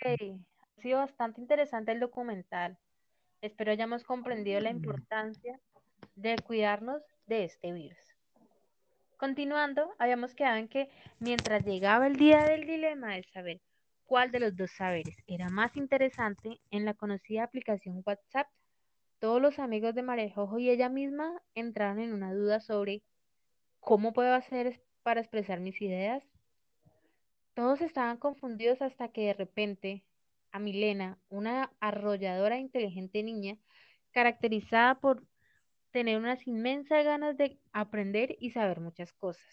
Hey, ha sido bastante interesante el documental. Espero hayamos comprendido la importancia de cuidarnos de este virus. Continuando, habíamos quedado en que mientras llegaba el día del dilema de saber cuál de los dos saberes era más interesante, en la conocida aplicación WhatsApp, todos los amigos de Marejojo y ella misma entraron en una duda sobre cómo puedo hacer para expresar mis ideas. Todos estaban confundidos hasta que de repente a Milena, una arrolladora e inteligente niña, caracterizada por tener unas inmensas ganas de aprender y saber muchas cosas.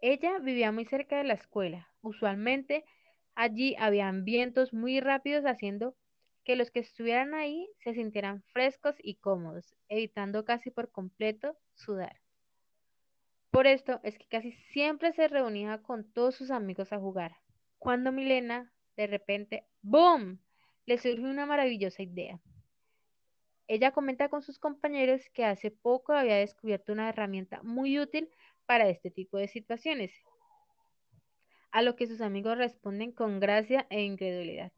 Ella vivía muy cerca de la escuela. Usualmente allí habían vientos muy rápidos haciendo que los que estuvieran ahí se sintieran frescos y cómodos, evitando casi por completo sudar. Por esto es que casi siempre se reunía con todos sus amigos a jugar. Cuando Milena, de repente, ¡boom!, le surge una maravillosa idea. Ella comenta con sus compañeros que hace poco había descubierto una herramienta muy útil para este tipo de situaciones, a lo que sus amigos responden con gracia e incredulidad.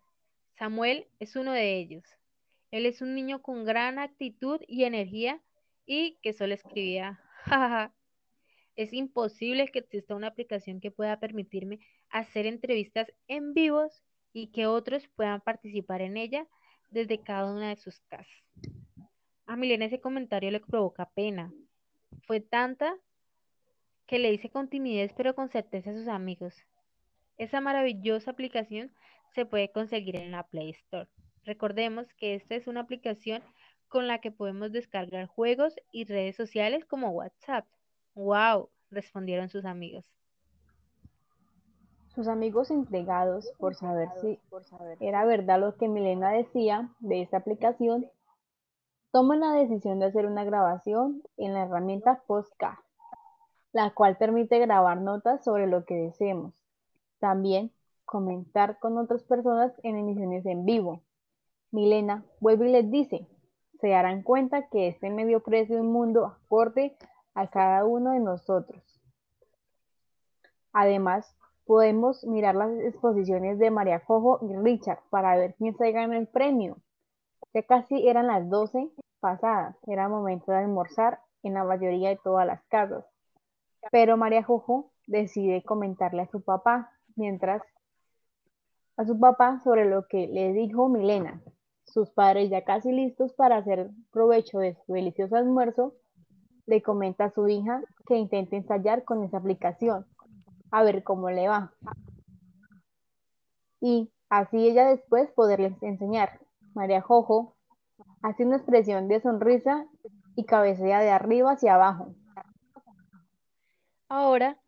Samuel es uno de ellos. Él es un niño con gran actitud y energía y que solo escribía, jajaja. Es imposible que exista una aplicación que pueda permitirme hacer entrevistas en vivos y que otros puedan participar en ella desde cada una de sus casas. A Milena ese comentario le provoca pena. Fue tanta que le dice con timidez pero con certeza a sus amigos. Esa maravillosa aplicación se puede conseguir en la Play Store. Recordemos que esta es una aplicación con la que podemos descargar juegos y redes sociales como WhatsApp. ¡Wow! respondieron sus amigos. Sus amigos intrigados por saber si era verdad lo que Milena decía de esta aplicación, toman la decisión de hacer una grabación en la herramienta Postcard, la cual permite grabar notas sobre lo que deseemos. También comentar con otras personas en emisiones en vivo. Milena vuelve y les dice, se darán cuenta que este medio ofrece un mundo acorde a cada uno de nosotros. Además, podemos mirar las exposiciones de María Cojo y Richard para ver quién se gana el premio. Ya casi eran las 12 pasadas, era momento de almorzar en la mayoría de todas las casas. Pero María Jojo decide comentarle a su papá mientras a su papá sobre lo que le dijo Milena. Sus padres ya casi listos para hacer provecho de su delicioso almuerzo, le comenta a su hija que intente ensayar con esa aplicación, a ver cómo le va. Y así ella después poderles enseñar. María Jojo hace una expresión de sonrisa y cabecea de arriba hacia abajo. Ahora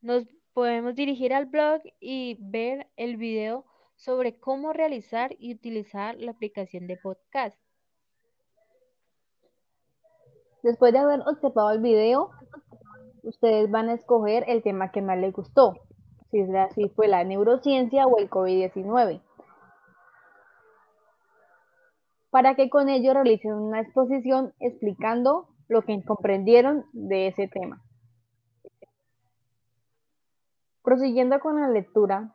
nos podemos dirigir al blog y ver el video sobre cómo realizar y utilizar la aplicación de podcast. Después de haber observado el video, ustedes van a escoger el tema que más les gustó, si, si fue la neurociencia o el COVID-19, para que con ello realicen una exposición explicando lo que comprendieron de ese tema. Prosiguiendo con la lectura,